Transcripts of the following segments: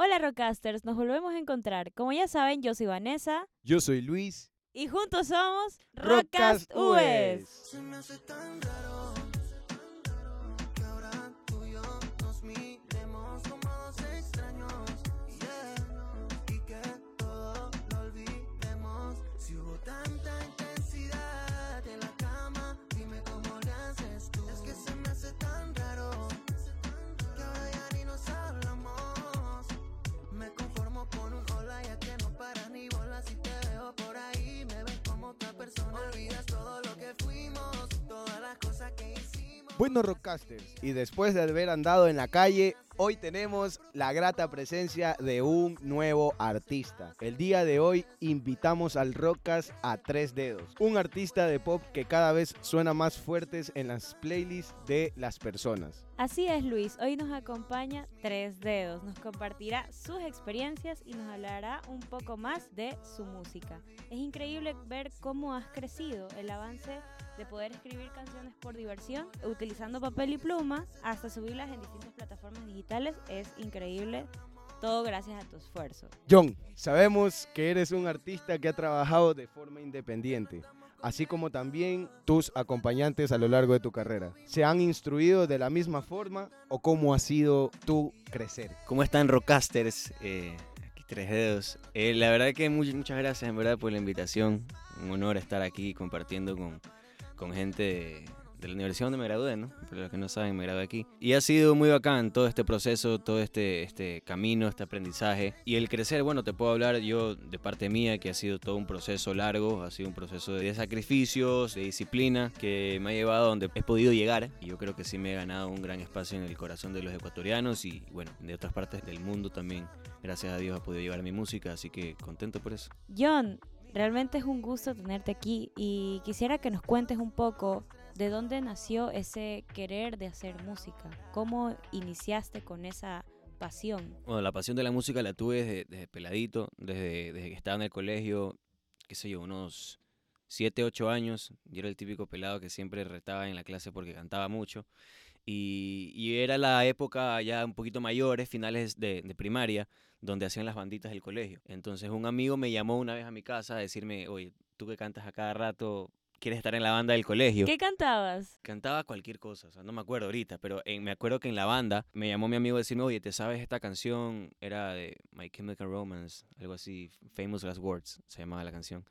Hola Rockcasters, nos volvemos a encontrar. Como ya saben, yo soy Vanessa Yo soy Luis. y juntos somos Rockcast Rockcast US. Se me hace tan raro olvidas todo Rockcasters, y después de haber andado en la calle, hoy tenemos la grata presencia de un nuevo artista. El día de hoy invitamos al Rockcast a tres dedos, un artista de pop que cada vez suena más fuertes en las playlists de las personas. Así es, Luis. Hoy nos acompaña Tres Dedos. Nos compartirá sus experiencias y nos hablará un poco más de su música. Es increíble ver cómo has crecido, el avance de poder escribir canciones por diversión, utilizando papel y pluma, hasta subirlas en distintas plataformas digitales. Es increíble. Todo gracias a tu esfuerzo. John, sabemos que eres un artista que ha trabajado de forma independiente, así como también tus acompañantes a lo largo de tu carrera. ¿Se han instruido de la misma forma o cómo ha sido tu crecer? ¿Cómo están Rockcasters? Eh, aquí tres dedos. Eh, la verdad que much- muchas gracias en verdad por la invitación. Un honor estar aquí compartiendo con, con gente de, la universidad donde me gradué, ¿no? Para los que no saben, me gradué aquí. Y ha sido muy bacán todo este proceso, todo este, este camino, este aprendizaje. Y el crecer, bueno, te puedo hablar yo de parte mía, que ha sido todo un proceso largo, ha sido un proceso de sacrificios, de disciplina, que me ha llevado a donde he podido llegar. Y yo creo que sí me he ganado un gran espacio en el corazón de los ecuatorianos y, bueno, de otras partes del mundo también. Gracias a Dios he podido llevar mi música, así que contento por eso. John, realmente es un gusto tenerte aquí y quisiera que nos cuentes un poco de dónde nació ese querer de hacer música. ¿Cómo iniciaste con esa pasión? Bueno, la pasión de la música la tuve desde, peladito, desde, que estaba en el colegio, qué sé yo, unos 7, 8 años. Yo era el típico pelado que siempre retaba en la clase porque cantaba mucho. Y, y era la época ya un poquito mayores, finales de, de primaria, donde hacían las banditas del colegio. Entonces un amigo me llamó una vez a mi casa a decirme, oye, tú que cantas a cada rato, ¿quieres estar en la banda del colegio? ¿Qué cantabas? Cantaba cualquier cosa, o sea, no me acuerdo ahorita, pero en- me acuerdo que en la banda me llamó mi amigo a decirme, oye, ¿te sabes esta canción? Era de My Chemical Romance, algo así, Famous Last Words, se llamaba la canción.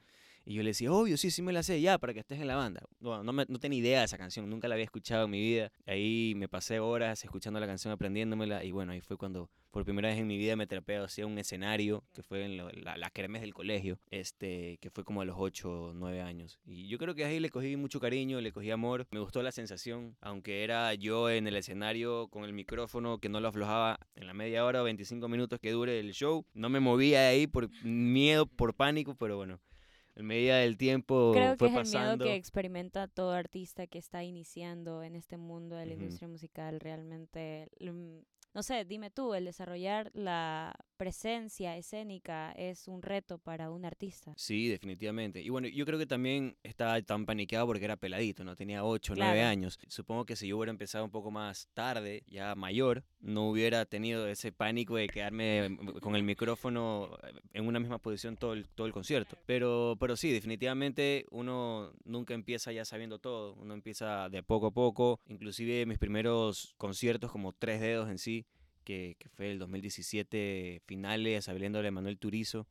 Y yo le decía, obvio, sí, sí me la sé, ya, para que estés en la banda. No, no, me- no tenía idea de esa canción, nunca la había escuchado en mi vida. Ahí me pasé horas escuchando la canción, aprendiéndomela, y bueno, ahí fue cuando por primera vez en mi vida me trapé hacia un escenario, que fue en lo- la, la kermés del colegio, este, que fue como a los 8 o 9 años. Y yo creo que ahí le cogí mucho cariño, le cogí amor, me gustó la sensación, aunque era yo en el escenario con el micrófono que no lo aflojaba en la media hora o 25 minutos que dure el show, no me movía de ahí por miedo, por pánico, pero bueno. En medida del tiempo Creo que fue es el pasando. miedo que experimenta todo artista que está iniciando en este mundo de la industria musical. Realmente, mm, no sé, dime tú, el desarrollar la presencia escénica es un reto para un artista. Sí, definitivamente. Y bueno, yo creo que también estaba tan paniqueado porque era peladito, no tenía 8 o 9 Claro. años. Supongo que si yo hubiera empezado un poco más tarde, ya mayor, no hubiera tenido ese pánico de quedarme mm, con el micrófono eh, en una misma posición todo el, todo el concierto. Pero, pero sí, definitivamente uno nunca empieza ya sabiendo todo, uno empieza de poco a poco. Inclusive mis primeros conciertos como tres dedos en sí, que, que fue el 2017 finales, habiéndole a Manuel Turizo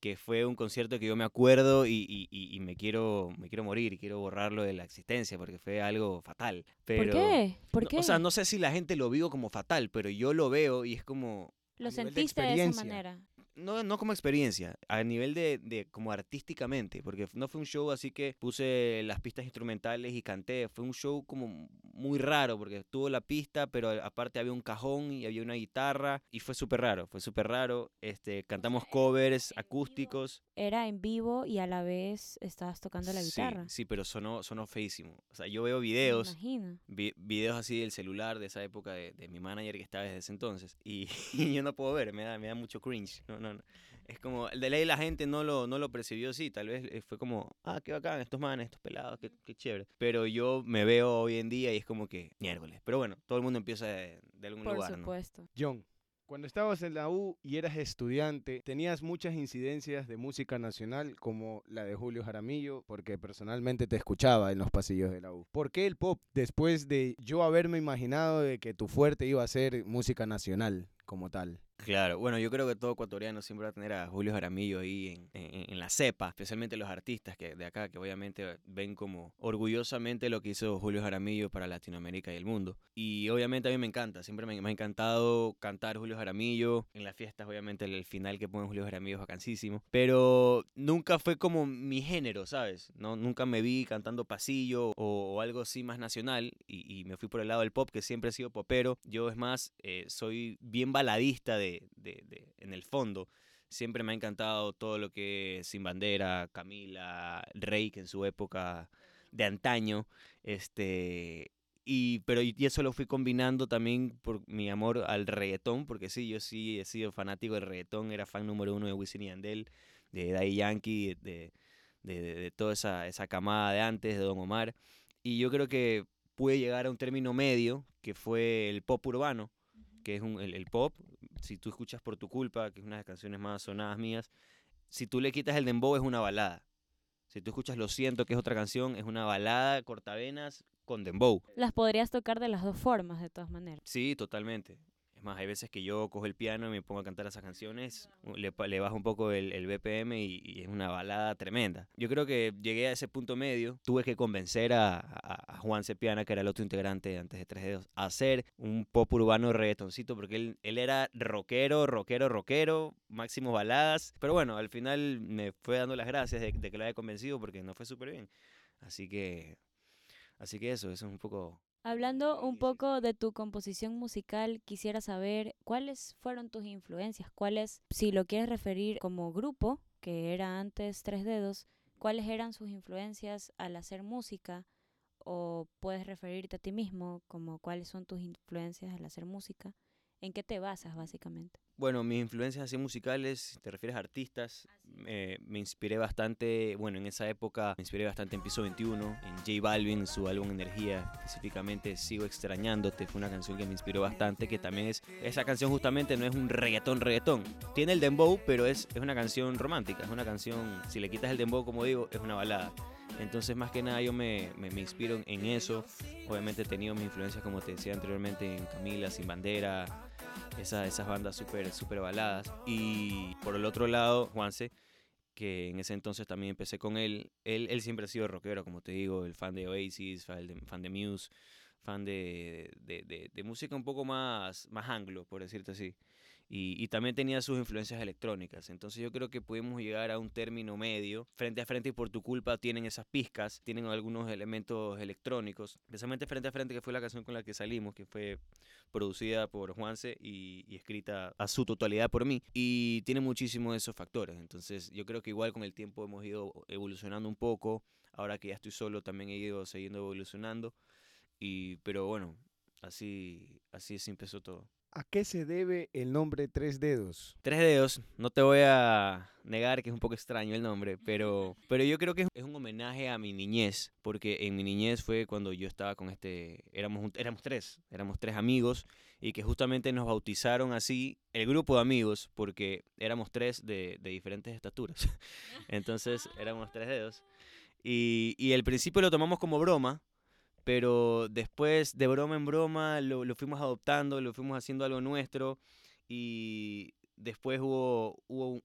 que fue un concierto que yo me acuerdo y, y- y- y me quiero me quiero morir, quiero borrarlo de la existencia porque fue algo fatal. Pero, ¿Por qué? ¿Por no, qué? O sea, no sé si la gente lo vio como fatal, pero yo lo veo y es como, Lo de sentiste de, esa manera. No, no como experiencia, a nivel de, de como artísticamente, porque no fue un show así que puse las pistas instrumentales y canté, fue un show como muy raro, porque tuvo la pista, pero aparte había un cajón y había una guitarra, y fue súper raro, fue súper raro, este, cantamos covers acústicos. Era en vivo y a la vez estabas tocando la Sí, guitarra. Sí, pero sonó, sonó feísimo. O sea, yo veo videos, vi- videos así del celular de esa época de, de mi manager que estaba desde ese entonces, y, y yo no puedo ver, me da, me da mucho cringe. No, no, no. Es como, de ley la gente no lo, no lo percibió así, tal vez eh, fue como, ah, qué bacán, estos manes, estos pelados, qué, qué chévere. Pero yo me veo hoy en día y es como que, miércoles. Pero bueno, todo el mundo empieza de, de algún Por lugar, ¿no? supuesto. John, Cuando estabas en la U y eras estudiante, tenías muchas incidencias de música nacional como la de Julio Jaramillo, porque personalmente te escuchaba en los pasillos de la U. ¿Por qué el pop? Después de yo haberme imaginado de que tu fuerte iba a ser música nacional como tal. Claro, bueno, yo creo que todo ecuatoriano siempre va a tener a Julio Jaramillo ahí en, en- en la cepa, especialmente los artistas que de acá, que obviamente ven como orgullosamente lo que hizo Julio Jaramillo para Latinoamérica y el mundo. Y obviamente a mí me encanta, siempre me, me ha encantado cantar Julio Jaramillo, en las fiestas obviamente el, el final que pone Julio Jaramillo es vacancísimo, pero nunca fue como mi género, ¿sabes? No, nunca me vi cantando pasillo o, o algo así más nacional y, y me fui por el lado del pop, que siempre he sido popero. Yo es más, eh, soy bien baladista de, de- de- en el fondo. Siempre me ha encantado todo lo que es Sin Bandera, Camila, Rey, que en su época de antaño, este... Y, pero y eso lo fui combinando también por mi amor al reggaetón, porque sí, yo sí he sido fanático del reggaetón, era fan número uno de Wisin y Yandel, de Daddy Yankee, de, de, de- de toda esa, esa camada de antes, de Don Omar. Y yo creo que pude llegar a un término medio, que fue el pop urbano, que es un- el, el pop. Si tú escuchas Por tu culpa, que es una de las canciones más sonadas mías, si tú le quitas el dembow es una balada. Si tú escuchas Lo siento, que es otra canción, es una balada cortavenas con dembow. Las podrías tocar de las dos formas, de todas maneras. Sí, totalmente. Es más, hay veces que yo cojo el piano y me pongo a cantar esas canciones, le, le bajo un poco el, el BPM y, y es una balada tremenda. Yo creo que llegué a ese punto medio, tuve que convencer a, a- a Juan Cepiana, que era el otro integrante antes de Tres Dedos, a hacer un pop urbano reggaetoncito, porque él, él era rockero, rockero, rockero, máximo baladas. Pero bueno, al final me fue dando las gracias de, de que lo haya convencido porque no fue súper bien. Así que, así que eso, eso es un poco Hablando un poco de tu composición musical, quisiera saber cuáles fueron tus influencias, cuáles, si lo quieres referir como grupo, que era antes Tres Dedos, cuáles eran sus influencias al hacer música, o puedes referirte a ti mismo como cuáles son tus influencias al hacer música, en qué te basas básicamente. Bueno, mis influencias así musicales, si te refieres a artistas, eh, me inspiré bastante, bueno, en esa época me inspiré bastante en Piso 21, en J Balvin, su álbum Energía, específicamente Sigo Extrañándote, fue una canción que me inspiró bastante, que también es, esa canción justamente no es un reggaetón, reggaetón, tiene el dembow, pero es, es una canción romántica, es una canción, si le quitas el dembow, como digo, es una balada. Entonces, más que nada, yo me, me, me inspiro en eso. Obviamente he tenido mis influencias, como te decía anteriormente, en Camila, Sin Bandera, esa- esas bandas súper super baladas. Y por el otro lado, Juanse, que en ese entonces también empecé con él. Él, él siempre ha sido rockero, como te digo, el fan de Oasis, fan de, fan de Muse, fan de, de, de- música un poco más, más anglo, por decirte así. Y, y también tenía sus influencias electrónicas. Entonces yo creo que pudimos llegar a un término medio. Frente a frente y por tu culpa tienen esas pizcas, tienen algunos elementos electrónicos. Especialmente frente a frente, que fue la canción con la que salimos, que fue producida por Juanse y, y escrita a su totalidad por mí. Y tiene muchísimos de esos factores. Entonces yo creo que igual con el tiempo hemos ido evolucionando un poco. Ahora que ya estoy solo también he ido siguiendo evolucionando. Y, pero bueno, así, así es empezó todo. ¿A qué se debe el nombre Tres Dedos? Tres dedos, no te voy a negar que es un poco extraño el nombre, pero, pero yo creo que es un homenaje a mi niñez, porque en mi niñez fue cuando yo estaba con este, éramos, éramos tres, éramos tres amigos, y que justamente nos bautizaron así el grupo de amigos, porque éramos tres de, de diferentes estaturas. Entonces éramos tres dedos. Y, y al principio lo tomamos como broma, pero después de broma en broma lo, lo fuimos adoptando, lo fuimos haciendo algo nuestro y después hubo, hubo un-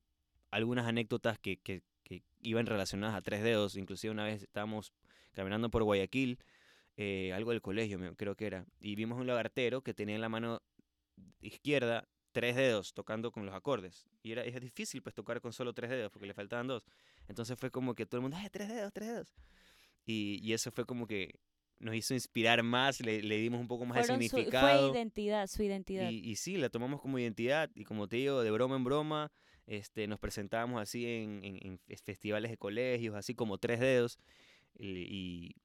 algunas anécdotas que, que- que iban relacionadas a tres dedos, inclusive una vez estábamos caminando por Guayaquil, eh, algo del colegio creo que era, y vimos un lagartero que tenía en la mano izquierda tres dedos tocando con los acordes. Y era, es difícil pues tocar con solo tres dedos porque le faltaban dos. Entonces fue como que todo el mundo, ¡ay, tres dedos, tres dedos! Y, y eso fue como que nos hizo inspirar más, le, le dimos un poco más de Fueron su- significado. fue identidad, su identidad. Y, y sí, la tomamos como identidad y como te digo, de broma en broma, este, nos presentábamos así en, en- en fes- festivales de colegios, así como tres dedos. Y,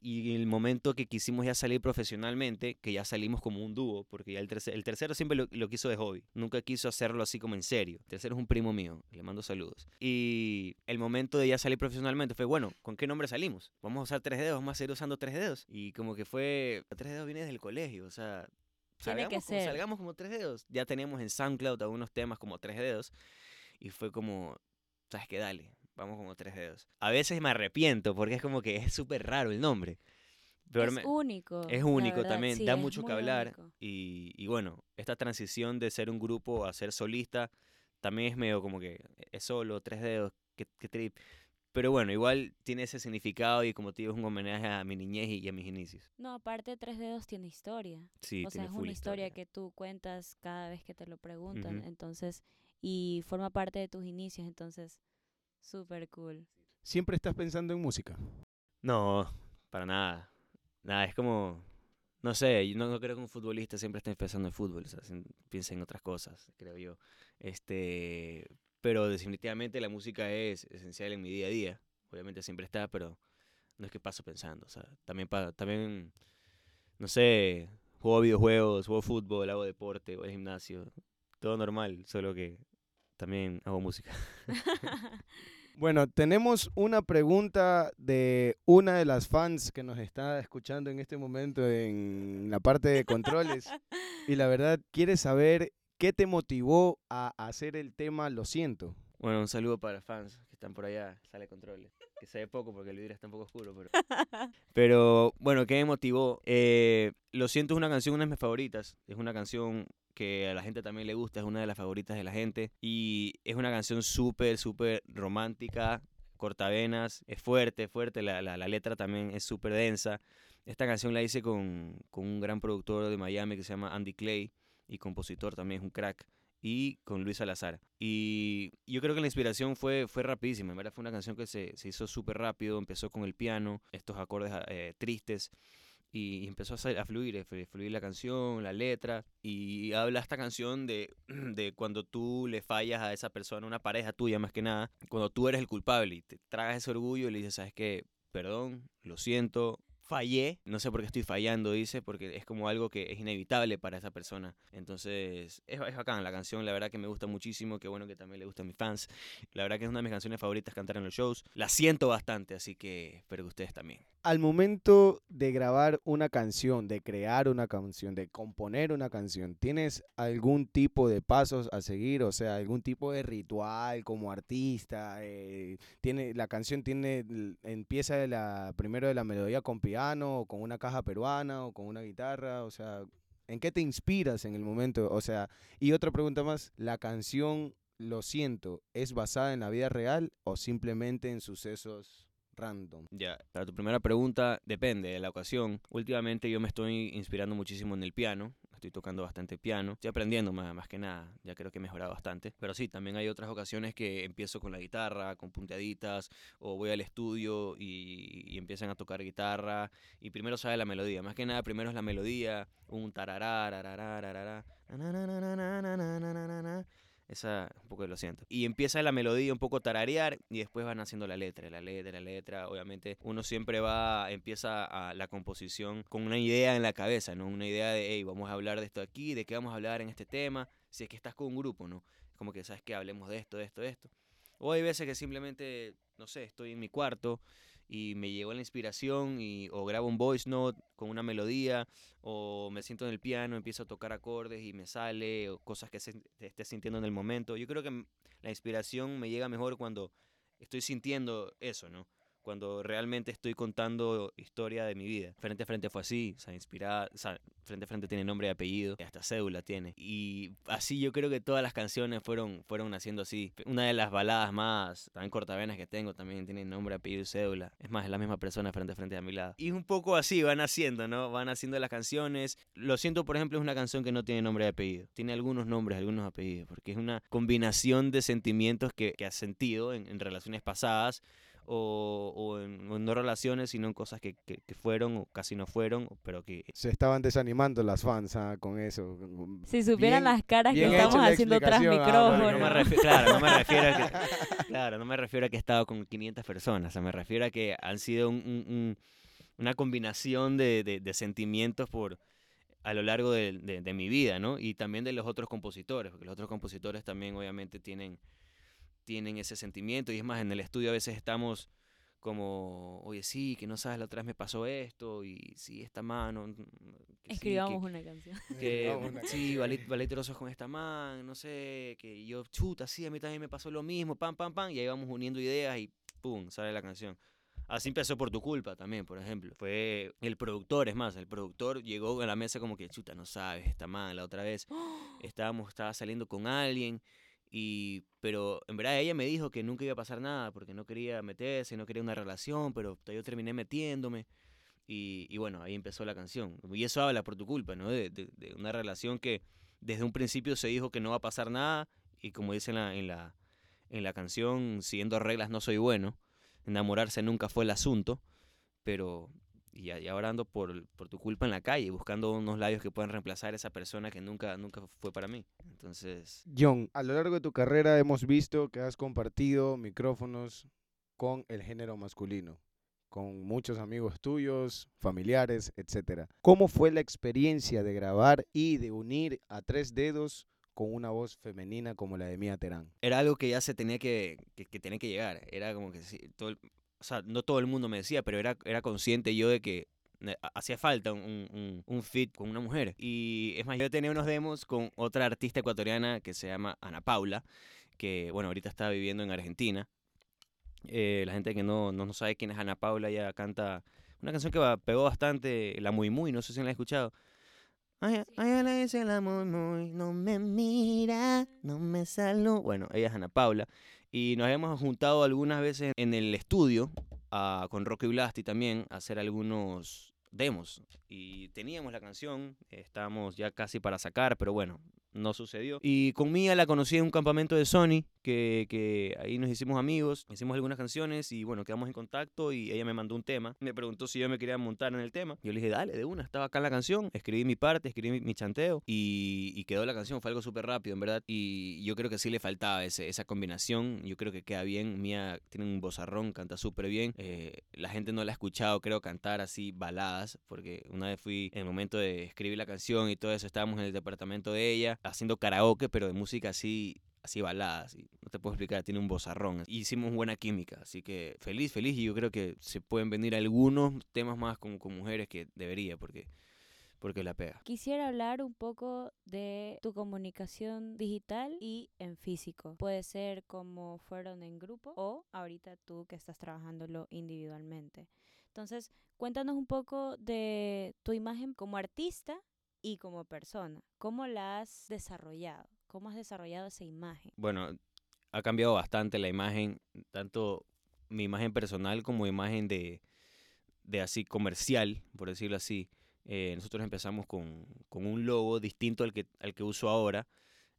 y, el momento que quisimos ya salir profesionalmente, que ya salimos como un dúo, porque ya el, terce- el tercero siempre lo, lo quiso de hobby, nunca quiso hacerlo así como en serio. El tercero es un primo mío, le mando saludos. Y el momento de ya salir profesionalmente fue, bueno, ¿con qué nombre salimos? Vamos a usar tres dedos, vamos a seguir usando tres dedos. Y como que fue, tres dedos viene desde el colegio, o sea, Tiene que salgamos, como, ser. salgamos como tres dedos. Ya teníamos en SoundCloud algunos temas como tres dedos. Y fue como, ¿sabes qué? Dale, vamos como tres dedos. A veces me arrepiento porque es como que es súper raro el nombre. Pero es me- único. es único verdad, también, sí, da es mucho que hablar. Y, y bueno, esta transición de ser un grupo a ser solista también es medio como que es solo, tres dedos, qué, qué trip. Pero bueno, igual tiene ese significado y como te digo, es un homenaje a mi niñez y, y a mis inicios. No, aparte Tres Dedos tiene historia. Sí, o sea, tiene es full una historia, que tú cuentas cada vez que te lo preguntan. Ujú. Entonces, y forma parte de tus inicios. Entonces, súper cool. ¿Siempre estás pensando en música? No, para nada. Nada, es como, no sé, yo no, no creo que un futbolista siempre esté pensando en fútbol, o sea, piensa en otras cosas, creo yo. Este, pero definitivamente la música es esencial en mi día a día. Obviamente siempre está, pero no es que paso pensando, o sea, también pa- también no sé, juego videojuegos, juego fútbol, hago deporte, voy al gimnasio, todo normal, solo que también hago música. Bueno, tenemos una pregunta de una de las fans que nos está escuchando en este momento en la parte de controles. Y la verdad, quiere saber qué te motivó a hacer el tema Lo siento. Bueno, un saludo para fans están por allá, sale controles. Que se ve poco porque el vidrio está un poco oscuro, pero... Pero bueno, ¿qué me motivó? Eh, Lo siento, es una canción, una de mis favoritas. Es una canción que a la gente también le gusta, es una de las favoritas de la gente. Y es una canción súper, súper romántica, cortavenas, es fuerte, fuerte, la, la- la letra también es súper densa. Esta canción la hice con, con un gran productor de Miami que se llama Andy Clay y compositor también, es un crack y con Luis Salazar. Y yo creo que la inspiración fue, fue rapidísima, en verdad fue una canción que se, se hizo súper rápido, empezó con el piano, estos acordes eh, tristes, y empezó a, sa- a fluir, a flu- fluir la canción, la letra, y habla esta canción de, de cuando tú le fallas a esa persona, una pareja tuya más que nada, cuando tú eres el culpable y te tragas ese orgullo y le dices, ¿sabes qué? Perdón, lo siento, fallé, no sé por qué estoy fallando, dice, porque es como algo que es inevitable para esa persona. Entonces, es, es bacán la canción, la verdad que me gusta muchísimo, qué bueno que también le gusta a mis fans. La verdad que es una de mis canciones favoritas cantar en los shows. La siento bastante, así que espero que ustedes también. Al momento de grabar una canción, de crear una canción, de componer una canción, ¿tienes algún tipo de pasos a seguir? O sea, algún tipo de ritual como artista. eh, tiene, la canción tiene, empieza de la, primero de la melodía con piano, o con una caja peruana, o con una guitarra. O sea, ¿en qué te inspiras en el momento? O sea, y otra pregunta más, ¿la canción Lo siento es basada en la vida real o simplemente en sucesos random? Ya, para tu primera pregunta, depende de la ocasión. Últimamente yo me estoy inspirando muchísimo en el piano. Estoy tocando bastante piano. Estoy aprendiendo más, más que nada. Ya creo que he mejorado bastante. Pero sí, también hay otras ocasiones que empiezo con la guitarra, con punteaditas, o voy al estudio y, empiezan a tocar guitarra. Y primero sale la melodía. Más que nada, primero es la melodía. Un tarará, esa, un poco lo siento. Y empieza la melodía un poco tararear y después van haciendo la letra, la letra, la letra. Obviamente uno siempre va, empieza a la composición con una idea en la cabeza, ¿no? Una idea de, hey, vamos a hablar de esto aquí, de qué vamos a hablar en este tema. Si es que estás con un grupo, ¿no? Como que sabes que hablemos de esto, de esto, de esto. O hay veces que simplemente, no sé, estoy en mi cuarto y me llegó la inspiración y o grabo un voice note con una melodía o me siento en el piano, empiezo a tocar acordes y me sale o cosas que se, esté sintiendo en el momento. Yo creo que m- la inspiración me llega mejor cuando estoy sintiendo eso, ¿no? Cuando realmente estoy contando historia de mi vida. Frente a frente fue así, o sea, inspirada, o sea, frente a frente tiene nombre y apellido, y hasta cédula tiene. Y así yo creo que todas las canciones fueron, fueron naciendo así. Una de las baladas más tan cortavenas que tengo también tiene nombre, apellido y cédula. Es más, es la misma persona frente a frente a mi lado. Y es un poco así, van haciendo, ¿no? Van haciendo las canciones. Lo siento, por ejemplo, es una canción que no tiene nombre y apellido. Tiene algunos nombres, algunos apellidos, porque es una combinación de sentimientos que, que has sentido en, en relaciones pasadas o, o en, o en no relaciones, sino en cosas que, que- que fueron o casi no fueron, pero que Se estaban desanimando las fans ah, con eso. Si supieran Bien- las caras que estamos haciendo tras ah, micrófono. no me claro, no me refiero a que, claro, no me refiero a que he estado con 500 personas, o sea, me refiero a que han sido un- un- un- una combinación de, de- de sentimientos por a lo largo de, de- de mi vida, ¿no? Y también de los otros compositores, porque los otros compositores también obviamente tienen, tienen ese sentimiento, y es más, en el estudio a veces estamos como, oye, sí, que no sabes, la otra vez me pasó esto, y sí, esta mano. mm, que sí, que- Escribamos una canción. que una sí, valí trozos con esta man, no sé, que yo, chuta, sí, a mí también me pasó lo mismo, pam, pam, pam, y ahí vamos uniendo ideas y pum, sale la canción. Así empezó por tu culpa también, por ejemplo. Fue el productor, es más, el productor llegó a la mesa como que, chuta, no sabes, esta man, la otra vez estábamos, estaba saliendo con alguien, y, pero en verdad ella me dijo que nunca iba a pasar nada porque no quería meterse, no quería una relación, pero yo terminé metiéndome. Y, y bueno, ahí empezó la canción. Y eso habla por tu culpa, ¿no? De, de- de una relación que desde un principio se dijo que no va a pasar nada y como dice en la, en la, en la canción, siguiendo reglas no soy bueno. Enamorarse nunca fue el asunto, pero y, y ahora ando por, por tu culpa en la calle, buscando unos labios que puedan reemplazar a esa persona que nunca, nunca fue para mí. Entonces, John, a lo largo de tu carrera hemos visto que has compartido micrófonos con el género masculino, con muchos amigos tuyos, familiares, etc. ¿Cómo fue la experiencia de grabar y de unir a tres dedos con una voz femenina como la de Mía Terán? era algo que ya se tenía que, que, que tenía que llegar. Era como que sí, todo el- o sea, no todo el mundo me decía, pero era, era consciente yo de que ha- hacía falta un, un, fit con una mujer. Y es más, yo tenía unos demos con otra artista ecuatoriana que se llama Ana Paula, que bueno, ahorita está viviendo en Argentina. Eh, la gente que no, no, no sabe quién es Ana Paula, ella canta una canción que pegó bastante, La Muy Muy, no sé si la han escuchado. Ay, ay, muy, no me mira, no me saluda. Bueno, ella es Ana Paula. Y nos hemos juntado algunas veces en el estudio a- con Rocky Blasti también a hacer algunos demos. Y teníamos la canción, estábamos ya casi para sacar, pero bueno, no sucedió. Y con Mía la conocí en un campamento de Sony, que, que ahí nos hicimos amigos, hicimos algunas canciones y bueno, quedamos en contacto y ella me mandó un tema. Me preguntó si yo me quería montar en el tema. Yo le dije, dale, de una, estaba acá en la canción. Escribí mi parte, escribí mi, chanteo y, y quedó la canción. Fue algo súper rápido, en verdad. Y yo creo que sí le faltaba ese, esa combinación. Yo creo que queda bien. Mía tiene un vozarrón, canta súper bien. Eh, la gente no la ha escuchado, creo, cantar así baladas, porque una vez fui en el momento de escribir la canción y todo eso, estábamos en el departamento de ella haciendo karaoke, pero de música así así baladas, y no te puedo explicar, tiene un vozarrón. Y hicimos buena química, así que feliz, feliz, y yo creo que se pueden venir algunos temas más con, con mujeres que debería, porque, porque la pega. Quisiera hablar un poco de tu comunicación digital y en físico. Puede ser como fueron en grupo o ahorita tú que estás trabajándolo individualmente. Entonces, cuéntanos un poco de tu imagen como artista y como persona. ¿Cómo la has desarrollado? ¿Cómo has desarrollado esa imagen? Bueno, ha cambiado bastante la imagen, tanto mi imagen personal como imagen de, de así comercial, por decirlo así. Eh, nosotros empezamos con, con un logo distinto al que, al que uso ahora.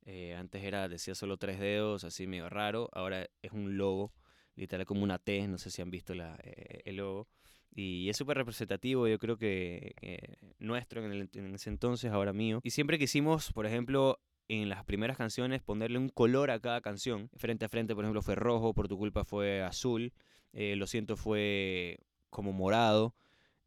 Eh, antes era, decía solo tres dedos, así medio raro. Ahora es un logo, literal como una T, no sé si han visto la, eh, el logo. Y es súper representativo, yo creo que eh, nuestro en, el- ese entonces, ahora mío. Y siempre quisimos, por ejemplo, en las primeras canciones ponerle un color a cada canción. Frente a frente, por ejemplo, fue rojo, por tu culpa fue azul. eh, Lo siento fue como morado.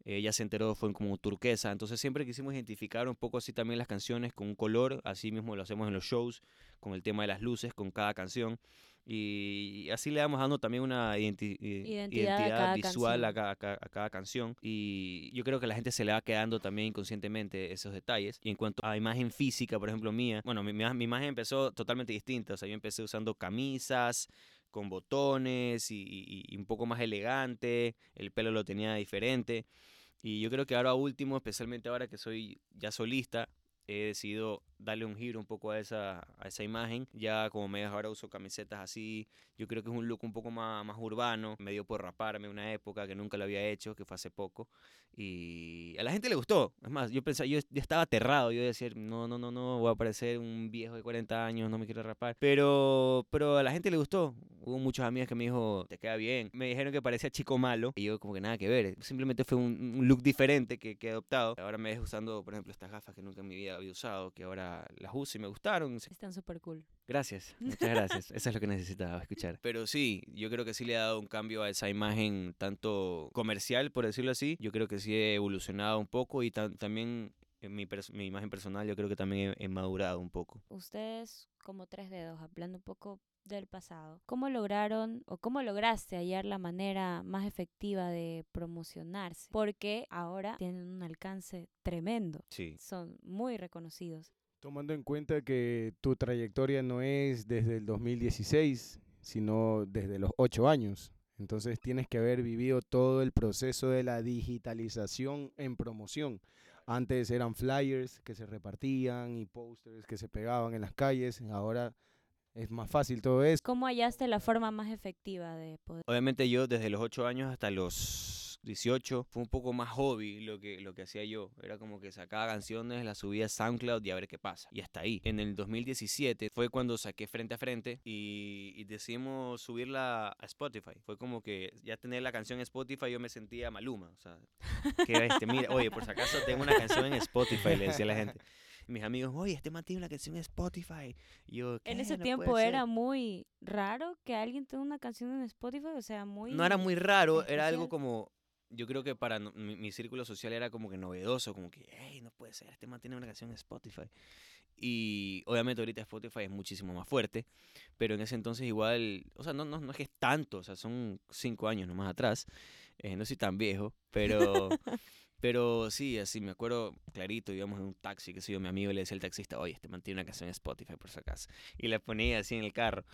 Ella se enteró fue como turquesa. Entonces siempre quisimos identificar un poco así también las canciones con un color. Así mismo lo hacemos en los shows, con el tema de las luces, con cada canción. Y así le vamos dando también una identi- i- Identidad a visual a canción. cada, a cada- a cada canción. Y yo creo que a la gente se le va quedando también inconscientemente esos detalles. Y en cuanto a imagen física, por ejemplo, mía, bueno, mi, mi- mi imagen empezó totalmente distinta. O sea, yo empecé usando camisas con botones y, y- y un poco más elegante. El pelo lo tenía diferente. Y yo creo que ahora último, especialmente ahora que soy ya solista, he decidido darle un giro un poco a esa, a esa imagen. Ya como me ahora uso camisetas así. Yo creo que es un look un poco más, más urbano. Me dio por raparme una época que nunca lo había hecho, que fue hace poco. Y a la gente le gustó. Es más, yo pensaba, yo, yo estaba aterrado. Yo decía, no, no, no, no, voy a parecer un viejo de 40 años, no me quiero rapar. Pero, pero a la gente le gustó. Hubo muchos amigos que me dijo, te queda bien. Me dijeron que parecía chico malo. Y yo como que nada que ver. Simplemente fue un, un look diferente que, que he adoptado. Ahora me ves usando, por ejemplo, estas gafas que nunca en mi vida había usado, que ahora las uso y me gustaron. Están súper cool. Gracias, muchas gracias. Eso es lo que necesitaba escuchar. Pero sí, yo creo que sí le ha dado un cambio a esa imagen tanto comercial, por decirlo así. Yo creo que sí he evolucionado un poco y tam- también en mi, mi imagen personal yo creo que también he, he madurado un poco. Ustedes, como tres dedos, hablando un poco del pasado, ¿cómo lograron o cómo lograste hallar la manera más efectiva de promocionarse? Porque ahora tienen un alcance tremendo, Sí. son muy reconocidos. Tomando en cuenta que tu trayectoria no es desde el 2016, sino desde los ocho años. Entonces tienes que haber vivido todo el proceso de la digitalización en promoción. Antes eran flyers que se repartían y posters que se pegaban en las calles. Ahora es más fácil todo eso. ¿Cómo hallaste la forma más efectiva de poder? Obviamente yo desde los 8 años hasta los 18 fue un poco más hobby lo que, lo que hacía yo. Era como que sacaba canciones, las subía a SoundCloud y a ver qué pasa. Y hasta ahí. En el 2017 fue cuando saqué Frente a Frente y, y decidimos subirla a Spotify. Fue como que ya tener la canción en Spotify yo me sentía maluma. O sea, que este, mira, oye, por si acaso tengo una canción en Spotify, le decía a la gente. Mis amigos, oye, este man tiene una canción en Spotify. Y yo, En "¿Qué? ese No tiempo puede ser". era muy raro que alguien tenga una canción en Spotify, o sea, muy... no era muy raro, era algo como, yo creo que para no- mi, mi círculo social era como que novedoso, como que, hey, no puede ser, este man tiene una canción en Spotify. Y obviamente ahorita Spotify es muchísimo más fuerte, pero en ese entonces igual, o sea, no, no, no es que es tanto, o sea, son cinco años nomás atrás, eh, no soy tan viejo, pero... Pero sí, así me acuerdo clarito, íbamos en un taxi, que sé yo, mi amigo le decía al taxista, oye, este man tiene una canción en Spotify por si acaso. Y la ponía así en el carro.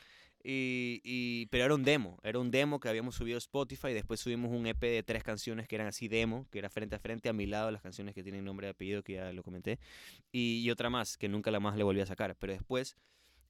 Y, y- pero era un demo, era un demo que habíamos subido a Spotify, después subimos un EP de tres canciones que eran así demo, que era frente a frente a mi lado, las canciones que tienen nombre y apellido, que ya lo comenté, y, y otra más, que nunca la más le volví a sacar, pero después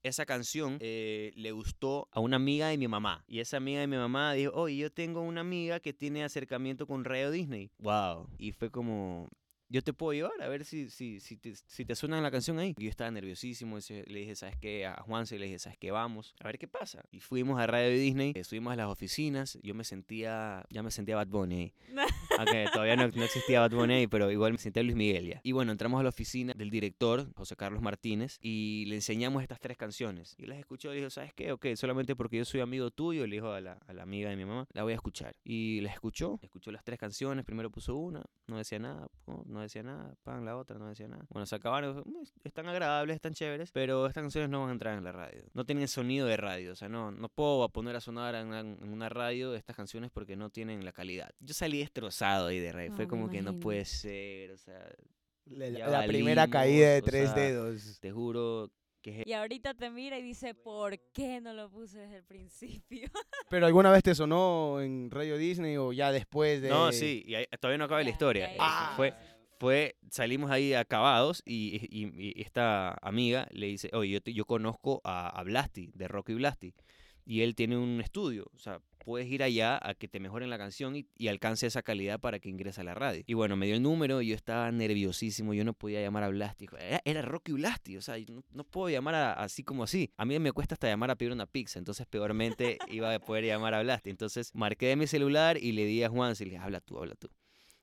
esa canción eh, le gustó a una amiga de mi mamá, y esa amiga de mi mamá dijo, oye, yo tengo una amiga que tiene acercamiento con Radio Disney, wow, y fue como... Yo te puedo llevar a ver si, si, si, te, si te suena la canción ahí. Yo estaba nerviosísimo. Le dije, ¿sabes qué? A Juanse le dije, ¿sabes qué? Vamos. A ver qué pasa. Y fuimos a Radio Disney. eh, Subimos a las oficinas. Yo me sentía, ya me sentía Bad Bunny ahí. Ok, todavía no, existía Bad Bunny pero igual me sentía Luis Miguel ya. Y bueno, entramos a la oficina del director, José Carlos Martínez, y le enseñamos estas tres canciones. Y las escuchó y dijo, ¿sabes qué? Ok, solamente porque yo soy amigo tuyo, le dijo a la, a la amiga de mi mamá, la voy a escuchar. Y la escuchó, escuchó las tres canciones, primero puso una, no decía nada, no decía nada, pan, la otra, no decía nada. Bueno, se acabaron, dijo, "Mm, están agradables, están chéveres, pero estas canciones no van a entrar en la radio. No tienen sonido de radio, o sea, no, no puedo poner a sonar en una radio estas canciones porque no tienen la calidad. Yo salí destrozado ahí de No, fue como que no puede ser, o sea, La, primera caída de o tres sea, dedos. te juro que es Y ahorita te mira y dice, ¿por qué no lo puse desde el principio? ¿Pero alguna vez te sonó en Radio Disney o ya después de...? No, sí, y ahí- todavía no acaba la historia. ya, ya. Fue, fue, salimos ahí acabados y, y- y esta amiga le dice, oye, yo, te- yo conozco a, a Blasti, de Rocky Blasti, y él tiene un estudio, o sea, puedes ir allá a que te mejoren la canción y, y alcance esa calidad para que ingrese a la radio. Y bueno, me dio el número y yo estaba nerviosísimo, yo no podía llamar a Blasti, era, era Rocky Blasti, o sea, no, no puedo llamar a- así como así. A mí me cuesta hasta llamar a pedir una pizza, entonces peormente iba a poder llamar a Blasti. Entonces marqué de mi celular y le di a Juan, y le dije, habla tú, habla tú.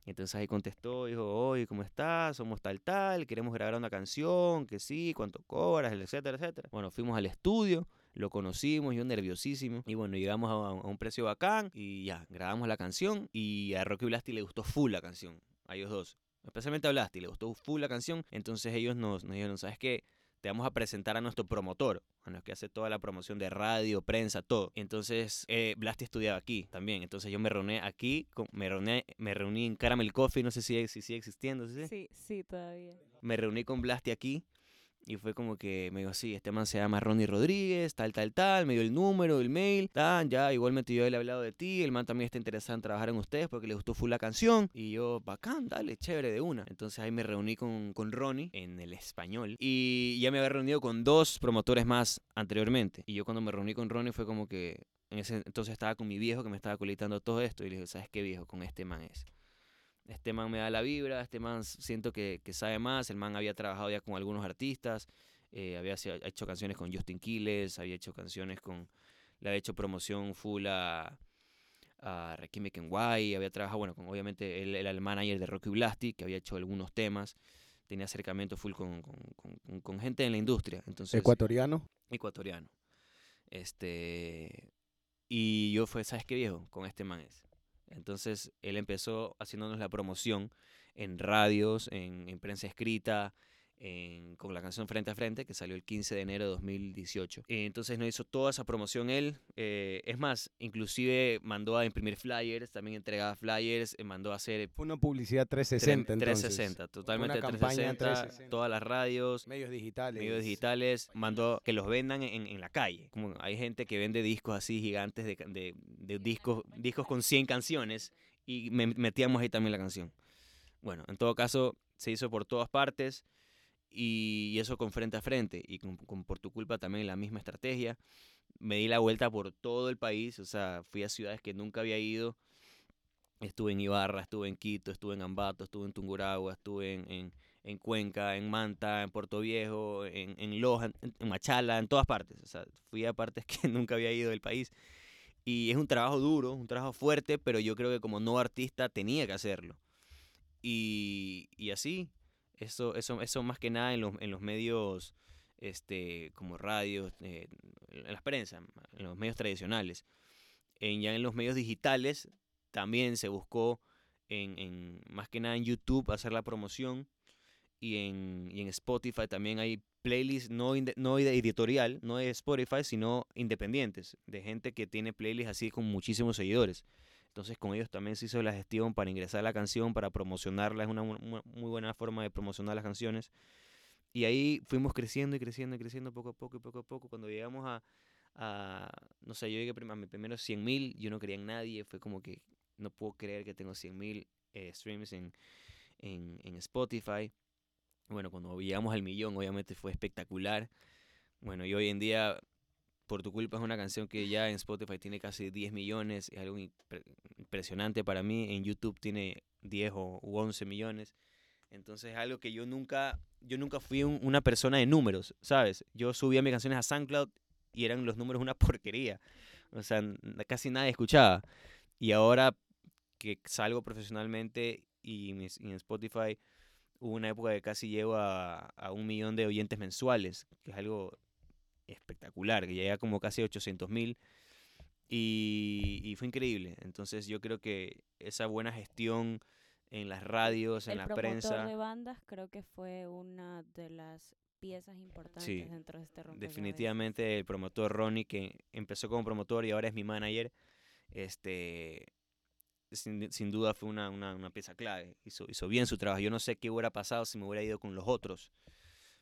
Entonces ahí contestó, dijo, oye, ¿cómo estás? Somos tal, tal, queremos grabar una canción, que sí, cuánto cobras, etcétera, etcétera. Bueno, fuimos al estudio, lo conocimos, yo nerviosísimo. Y bueno, llegamos a, a un precio bacán y ya, grabamos la canción y a Rocky Blasti le gustó full la canción, a ellos dos. Especialmente a Blasti, le gustó full la canción. Entonces ellos nos, nos dijeron, ¿sabes qué? Te vamos a presentar a nuestro promotor, a los que hace toda la promoción de radio, prensa, todo. Entonces, eh, Blasti estudiaba aquí también. Entonces yo me reuní aquí, con- me reuní, me reuní en Caramel Coffee, no sé si, si sigue existiendo, ¿sí? Sí, sí, todavía. me reuní con Blasti aquí y fue como que me dijo, sí, este man se llama Ronnie Rodríguez, tal, tal, tal, me dio el número, el mail, tan, ya, igualmente yo le he hablado de ti, el man también está interesado en trabajar en ustedes porque le gustó full la canción y yo, bacán, dale, chévere de una. Entonces ahí me reuní con, con Ronnie en el español y ya me había reunido con dos promotores más anteriormente y yo cuando me reuní con Ronnie fue como que en ese entonces estaba con mi viejo que me estaba colitando todo esto y le dije, ¿sabes qué viejo? Con este man es este man me da la vibra, este man siento que, que sabe más, el man había trabajado ya con algunos artistas, eh, había hecho canciones con Justin Quiles, había hecho canciones con, le había hecho promoción full a, a Rakim Kenway, había trabajado, bueno, con, obviamente él era el manager de Rocky Blasti, que había hecho algunos temas, tenía acercamiento full con, con- con- con- con gente en la industria, entonces Ecuatoriano. ecuatoriano. Este. Y yo fue, ¿sabes qué viejo? Con este man es. Entonces él empezó haciéndonos la promoción en radios, en, en prensa escrita, en- con la canción Frente a Frente, que salió el 15 de enero de 2018. Eh, Entonces nos hizo toda esa promoción él. eh, es más, inclusive mandó a imprimir flyers, también entregaba flyers, eh, mandó a hacer Fue una publicidad trem- 360 entonces. 360, totalmente campaña 360, 360. todas las radios, Medios digitales. medios digitales, mandó que los vendan en, en la calle. Como hay gente que vende discos así gigantes de, de- de discos, discos con 100 canciones y me- metíamos ahí también la canción. Bueno, en todo caso, se hizo por todas partes y eso con frente a frente y con, por tu culpa también la misma estrategia. Me di la vuelta por todo el país, o sea, fui a ciudades que nunca había ido. Estuve en Ibarra, estuve en Quito, estuve en Ambato, estuve en Tungurahua, estuve en, en, en Cuenca, en Manta, en Puerto Viejo, en, en Loja, en Machala, en todas partes. O sea, fui a partes que nunca había ido del país. Y es un trabajo duro, un trabajo fuerte, pero yo creo que como no artista tenía que hacerlo. Y, y así, eso, eso, eso más que nada en los, en los medios este, como radios, eh, en las prensa, en los medios tradicionales. En, ya en los medios digitales también se buscó en, en- más que nada en YouTube hacer la promoción y en, y en Spotify también hay playlists no, no editorial, no de Spotify, sino independientes, de gente que tiene playlists así con muchísimos seguidores. Entonces con ellos también se hizo la gestión para ingresar la canción, para promocionarla, es una mu- mu- muy buena forma de promocionar las canciones. Y ahí fuimos creciendo y creciendo y creciendo poco a poco y poco a poco. Cuando llegamos a, a no sé, yo llegué a mis primeros 100 mil, yo no creía en nadie, fue como que no puedo creer que tengo 100 mil streams en, en, en Spotify. Bueno, cuando llegamos al millón, obviamente fue espectacular. Bueno, y hoy en día, Por tu culpa es una canción que ya en Spotify tiene casi 10 millones, es algo impre- impresionante para mí. En YouTube tiene 10 o u 11 millones. Entonces es algo que yo nunca, yo nunca fui un- una persona de números, ¿sabes? Yo subía mis canciones a SoundCloud y eran los números una porquería. O sea, casi nadie escuchaba. Y ahora que salgo profesionalmente y, mis- en Spotify hubo una época que casi llego a, a un millón de oyentes mensuales, que es algo espectacular, que llega como casi 800 mil. Y, y fue increíble. Entonces yo creo que esa buena gestión en las radios, en el la prensa, de bandas creo que fue una de las piezas importantes Sí, dentro de este rompecabezas. definitivamente el promotor Ronnie, que empezó como promotor y ahora es mi manager, este, sin, sin duda fue una, una, una pieza clave. Hizo, hizo bien su trabajo. Yo no sé qué hubiera pasado si me hubiera ido con los otros.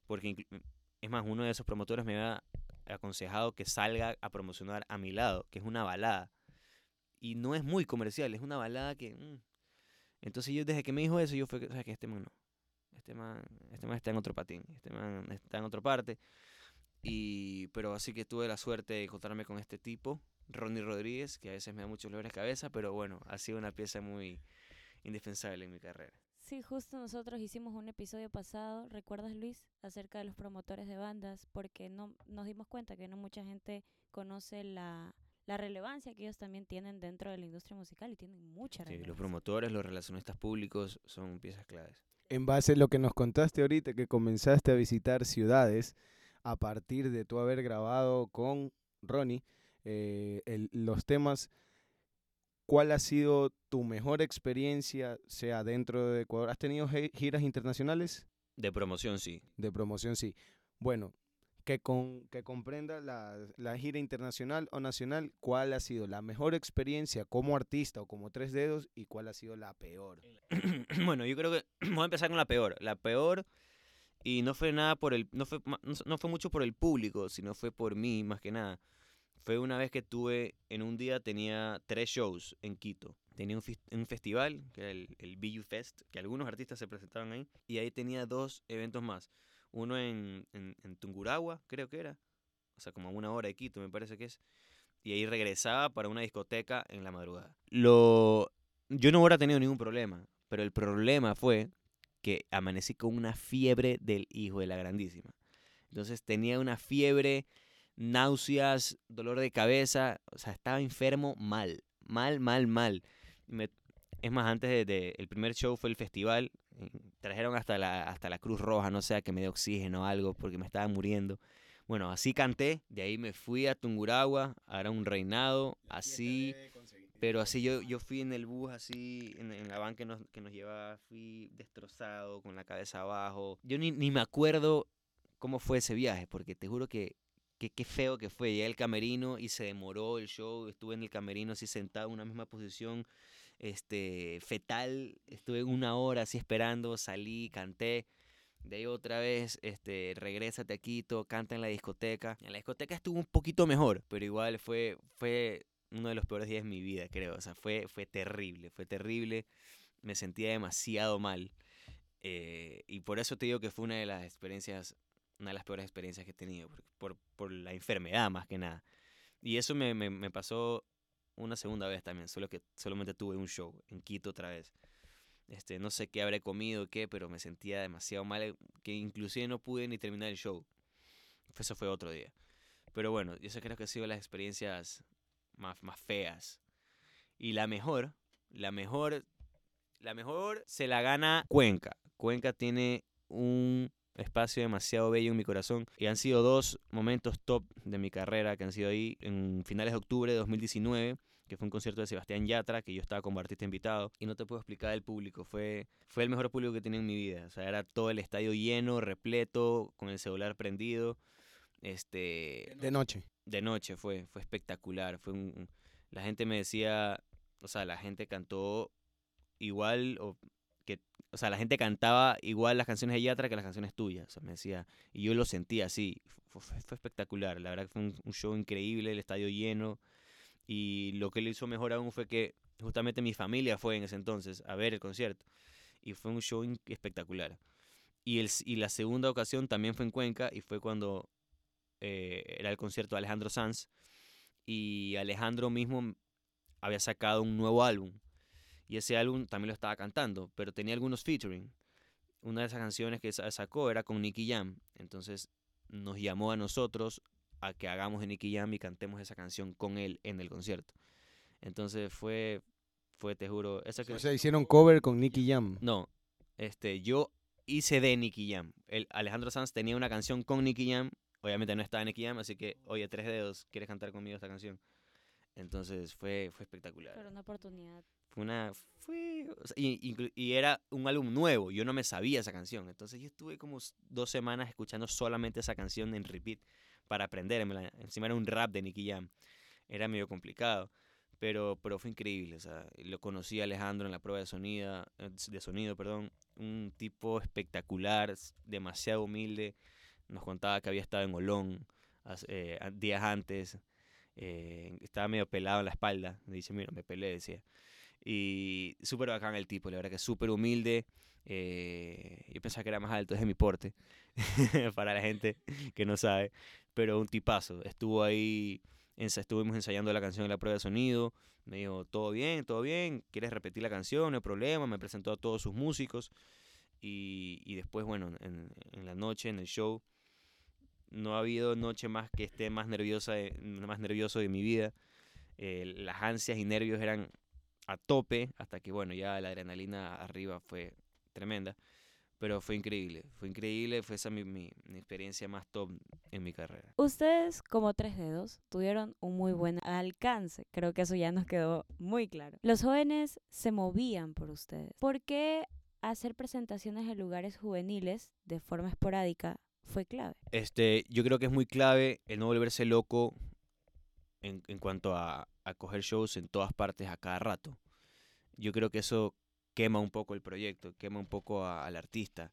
Porque, es más, uno de esos promotores me había aconsejado que salga a promocionar a mi lado, que es una balada. Y no es muy comercial, es una balada que... mm. Entonces yo desde que me dijo eso, yo fue que, "¿Sabes qué? este man no. Este man, este man está en otro patín, este man está en otra parte. Y, pero así que tuve la suerte de encontrarme con este tipo, Ronnie Rodríguez, que a veces me da muchos dolores de cabeza, pero bueno, ha sido una pieza muy indispensable en mi carrera. Sí, justo nosotros hicimos un episodio pasado, ¿recuerdas Luis? Acerca de los promotores de bandas, porque no nos dimos cuenta que no mucha gente conoce la, la relevancia que ellos también tienen dentro de la industria musical y tienen mucha Sí, relevancia. los promotores, los relacionistas públicos son piezas claves. En base a lo que nos contaste ahorita, que comenzaste a visitar ciudades a partir de tú haber grabado con Ronnie eh, el- los temas, ¿cuál ha sido tu mejor experiencia, sea dentro de Ecuador? ¿Has tenido gi- giras internacionales? De promoción, sí. De promoción, sí. Bueno, que, con, que comprenda la, la gira internacional o nacional, ¿cuál ha sido la mejor experiencia como artista o como tres dedos y cuál ha sido la peor? bueno, yo creo que voy a empezar con la peor. La peor, y no fue nada por el, no fue, no fue mucho por el público, sino fue por mí más que nada. Fue una vez que tuve, en un día tenía tres shows en Quito. Tenía un, festival, que era el, el BU Fest, que algunos artistas se presentaban ahí, y ahí tenía dos eventos más. Uno en, en, Tungurahua, creo que era, o sea, como a una hora de Quito, me parece que es. Y ahí regresaba para una discoteca en la madrugada. Lo, yo no hubiera tenido ningún problema, pero el problema fue que amanecí con una fiebre del hijo de la grandísima. Entonces tenía una fiebre, náuseas, dolor de cabeza, o sea, estaba enfermo mal, mal, mal, mal. Me- es más, antes de, de- el primer show fue el festival, eh, trajeron hasta la, hasta la Cruz Roja, no sé, a que me dé oxígeno o algo, porque me estaba muriendo. Bueno, así canté, de ahí me fui a Tungurahua, a dar un reinado, así Pero así yo, yo fui en el bus, así, en, en la van que nos, que nos llevaba, fui destrozado, con la cabeza abajo. Yo ni, ni me acuerdo cómo fue ese viaje, porque te juro que qué feo que fue. Llegué al camerino y se demoró el show. Estuve en el camerino así sentado en una misma posición, este, fetal. Estuve una hora así esperando, salí, canté. De ahí otra vez, este, regrésate a Quito, canta en la discoteca. En la discoteca estuvo un poquito mejor, pero igual fue, fue uno de los peores días de mi vida, creo. O sea, fue, fue terrible, fue terrible. Me sentía demasiado mal. Eh, y por eso te digo que fue una de las experiencias, una de las peores experiencias que he tenido, por, por, la enfermedad más que nada. Y eso me, me, pasó una segunda vez también, solo que solamente tuve un show en Quito otra vez. Este, no sé qué habré comido, qué, pero me sentía demasiado mal, que inclusive no pude ni terminar el show. Eso fue otro día. Pero bueno, eso creo que han sido las experiencias más, más feas. Y la mejor, la mejor, la mejor se la gana Cuenca. Cuenca tiene un espacio demasiado bello en mi corazón. Y han sido dos momentos top de mi carrera que han sido ahí en finales de octubre de 2019 que fue un concierto de Sebastián Yatra, que yo estaba como artista invitado, y no te puedo explicar el público, fue, fue el mejor público que he tenido en mi vida, o sea, era todo el estadio lleno, repleto, con el celular prendido, este, De noche. de noche fue, fue espectacular, fue un, un- la gente me decía, o sea, la gente cantó igual, o que, o sea, la gente cantaba igual las canciones de Yatra que las canciones tuyas, o sea, me decía, y yo lo sentía así, fue, espectacular, la verdad que fue un, show increíble, el estadio lleno, y lo que lo hizo mejor aún fue que justamente mi familia fue en ese entonces a ver el concierto, y fue un show espectacular. Y, el, y la segunda ocasión también fue en Cuenca, y fue cuando eh, era el concierto de Alejandro Sanz, y Alejandro mismo había sacado un nuevo álbum y ese álbum también lo estaba cantando, pero tenía algunos featuring. Una de esas canciones que sa- sacó era con Nicky Jam, entonces nos llamó a nosotros a que hagamos de Nicky Jam y cantemos esa canción con él en el concierto. Entonces fue, fue te juro, esa que O sea, hicieron cover con Nicky Jam. no, este, yo hice de Nicky Jam. El Alejandro Sanz tenía una canción con Nicky Jam. Obviamente no estaba Nicky Jam, así que, oye, tres dedos, ¿quieres cantar conmigo esta canción? Entonces fue, fue espectacular. Pero una oportunidad. Fue una. Fue, o sea, y, era un álbum nuevo, yo no me sabía esa canción. Entonces yo estuve como dos semanas escuchando solamente esa canción en repeat para aprendérmela. Encima era un rap de Nicky Jam. Era medio complicado. Pero, pero fue increíble. O sea, lo conocí a Alejandro en la prueba de sonido, de sonido, perdón. Un tipo espectacular, demasiado humilde. Nos contaba que había estado en Olón eh, días antes. Eh, estaba medio pelado en la espalda. Me dice, mira, me pelé, decía. Y súper bacán el tipo, la verdad que súper humilde. eh, yo pensaba que era más alto, es de mi porte, para la gente que no sabe. Pero un tipazo. Estuvo ahí, estuvimos ensayando la canción en la prueba de sonido. Me dijo, todo bien, todo bien, ¿quieres repetir la canción? No hay problema. Me presentó a todos sus músicos. Y, y después, bueno, en, en la noche, en el show, no ha habido noche más que esté más nerviosa, de- más nervioso de mi vida. Eh, las ansias y nervios eran a tope hasta que, bueno, ya la adrenalina arriba fue tremenda. Pero fue increíble, fue increíble, fue esa mi, mi- mi experiencia más top en mi carrera. Ustedes, como tres dedos, tuvieron un muy buen alcance. Creo que eso ya nos quedó muy claro. Los jóvenes se movían por ustedes. ¿Por qué hacer presentaciones en lugares juveniles de forma esporádica fue clave? Este, yo creo que es muy clave el no volverse loco en, en cuanto a, a coger shows en todas partes a cada rato. Yo creo que eso quema un poco el proyecto, quema un poco al artista.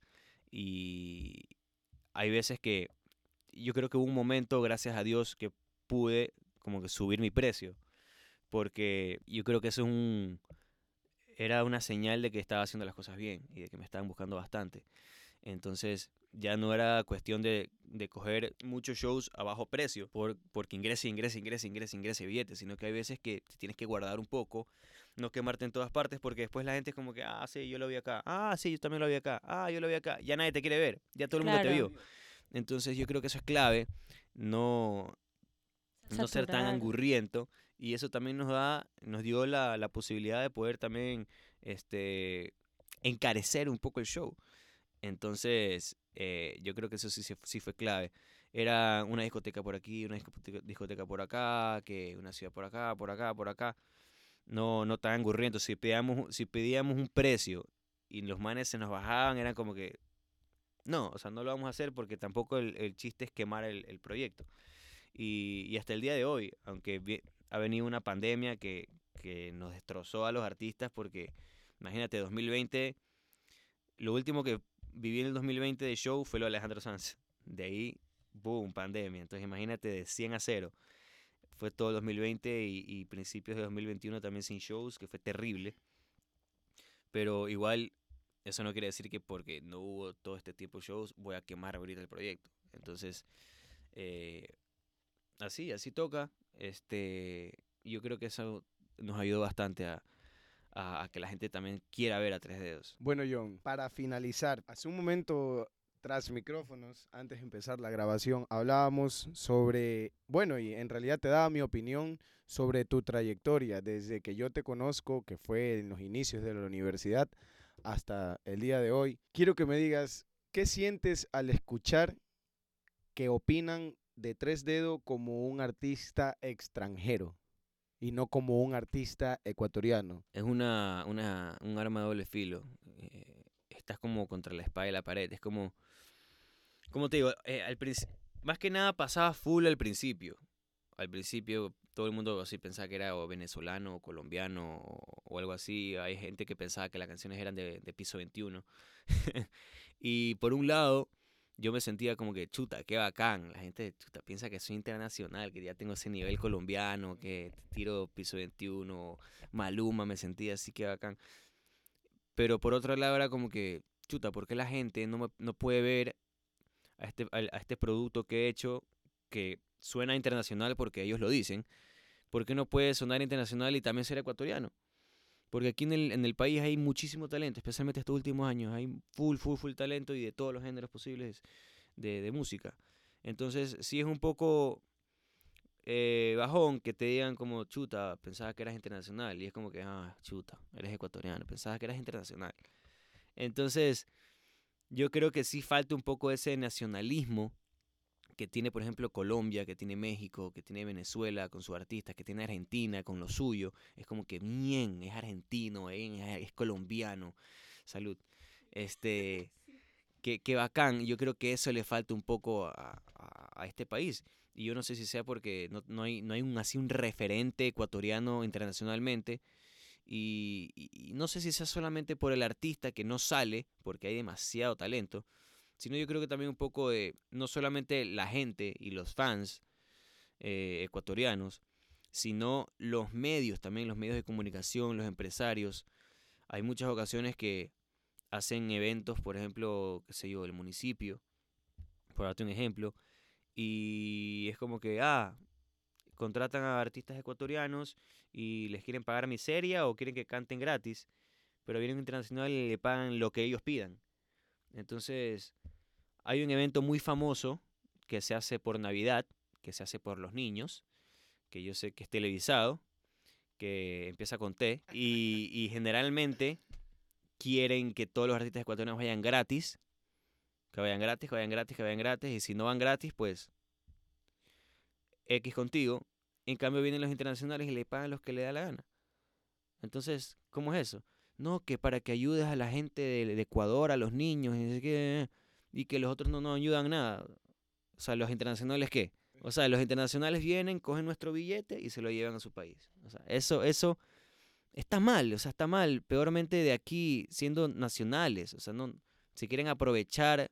Y hay veces que yo creo que hubo un momento, gracias a Dios, que pude como que subir mi precio. Porque yo creo que eso es un, era una señal de que estaba haciendo las cosas bien y de que me estaban buscando bastante. Entonces ya no era cuestión de, de coger muchos shows a bajo precio por, porque ingrese, ingrese, ingrese, ingrese, ingrese billetes, sino que hay veces que te tienes que guardar un poco, no quemarte en todas partes porque después la gente es como que, ah, sí, yo lo vi acá, ah, sí, yo también lo vi acá, ah, yo lo vi acá, ya nadie te quiere ver, ya todo el mundo te vio. Entonces yo creo que eso es clave, no, no ser tan angurriento y eso también nos da nos dio la, la posibilidad de poder también este encarecer un poco el show entonces eh, yo creo que eso sí, sí fu- sí fue clave era una discoteca por aquí una discoteca, por acá que una ciudad por acá por acá por acá no, no tan angurrientos. Si pedíamos, si pedíamos un precio y los manes se nos bajaban, eran como que, no, o sea, no lo vamos a hacer porque tampoco el, el chiste es quemar el, el proyecto. Y, y hasta el día de hoy, aunque ha venido una pandemia que, que nos destrozó a los artistas porque, imagínate, 2020, lo último que viví en el 2020 de show fue lo de Alejandro Sanz. De ahí, boom, pandemia. Entonces imagínate de 100 a 0. Fue todo el 2020 y, y principios de 2021 también sin shows, que fue terrible. Pero igual, eso no quiere decir que porque no hubo todo este tipo de shows voy a quemar ahorita el proyecto. Entonces, eh, así, así toca. Este, yo creo que eso nos ayudó bastante a, a- que la gente también quiera ver a Tres Dedos. Bueno, John, para finalizar, hace un momento tras micrófonos, antes de empezar la grabación, hablábamos sobre, bueno, y en realidad te daba mi opinión sobre tu trayectoria desde que yo te conozco, que fue en los inicios de la universidad, hasta el día de hoy. Quiero que me digas, ¿qué sientes al escuchar que opinan de Tres Dedos como un artista extranjero y no como un artista ecuatoriano? es una, una, un arma de doble filo. eh, estás como contra la espada y la pared. Es como, como te digo, eh, más que nada pasaba full al principio. Al principio todo el mundo así pensaba que era venezolano o colombiano o, o algo así. Hay gente que pensaba que las canciones eran de, de piso 21. y por un lado, yo me sentía como que, chuta, qué bacán. La gente chuta, piensa que soy internacional, que ya tengo ese nivel colombiano, que tiro piso 21, Maluma, me sentía así que bacán. Pero por otro lado era como que, chuta, ¿por qué la gente no, no puede ver a este, al- a este producto que he hecho que suena internacional porque ellos lo dicen? ¿Por qué no puede sonar internacional y también ser ecuatoriano? Porque aquí en el, en el país hay muchísimo talento, especialmente estos últimos años. Hay full, full, full talento y de todos los géneros posibles de, de música. Entonces, sí es un poco eh, bajón que te digan como, chuta, pensaba que eras internacional. Y es como que, ah, chuta, eres ecuatoriano, pensaba que eras internacional. Entonces, yo creo que sí falta un poco ese nacionalismo que tiene, por ejemplo, Colombia, que tiene México, que tiene Venezuela con sus artistas, que tiene Argentina con lo suyo. Es como que, bien, es argentino, es colombiano. Salud. Este, que, que bacán. Yo creo que eso le falta un poco a, a- a este país. Y yo no sé si sea porque no, no hay, no hay un, así un referente ecuatoriano internacionalmente. Y no sé si sea solamente por el artista que no sale, porque hay demasiado talento, sino yo creo que también un poco de no solamente la gente y los fans eh, ecuatorianos, sino los medios también, los medios de comunicación, los empresarios. Hay muchas ocasiones que hacen eventos, por ejemplo, qué sé yo, el municipio, por darte un ejemplo, y es como que, ah, contratan a artistas ecuatorianos y les quieren pagar miseria o quieren que canten gratis, pero vienen internacional y le pagan lo que ellos pidan. Entonces, hay un evento muy famoso que se hace por Navidad, que se hace por los niños, que yo sé que es televisado, que empieza con T, y, generalmente quieren que todos los artistas ecuatorianos vayan gratis, que vayan gratis, que vayan gratis, que vayan gratis, y si no van gratis, pues X contigo. En cambio vienen los internacionales y le pagan los que le da la gana. Entonces, ¿cómo es eso? No, que para que ayudes a la gente de, Ecuador, a los niños, y, sé qué, y que los otros no nos ayudan nada. O sea, los internacionales, ¿qué? O sea, los internacionales vienen, cogen nuestro billete y se lo llevan a su país. O sea, eso, eso está mal, o sea, está mal, peormente de aquí siendo nacionales. O sea, no, se quieren aprovechar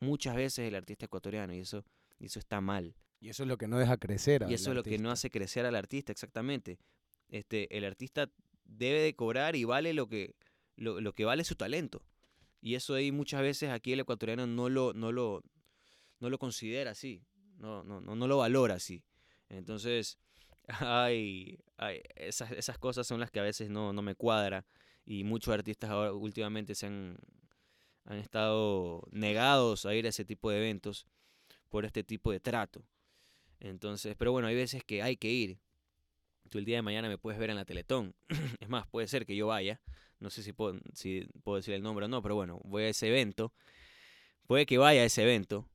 muchas veces el artista ecuatoriano y eso, y eso está mal. Y eso es lo que no deja crecer. Y al eso es lo que no hace crecer al artista, exactamente. Este, el artista debe de cobrar y vale lo que, lo, lo que vale su talento. Y eso ahí muchas veces aquí el ecuatoriano no lo, no lo, no lo considera así, no, no, no, no lo valora así. Entonces, hay, hay- esas, esas cosas son las que a veces no, no me cuadra. Y muchos artistas ahora últimamente se han, han estado negados a ir a ese tipo de eventos por este tipo de trato. Entonces, pero bueno, hay veces que hay que ir. Tú el día de mañana me puedes ver en la Teletón. es más, puede ser que yo vaya. No sé si puedo, si puedo decir el nombre o no, pero bueno, voy a ese evento. Puede que vaya a ese evento.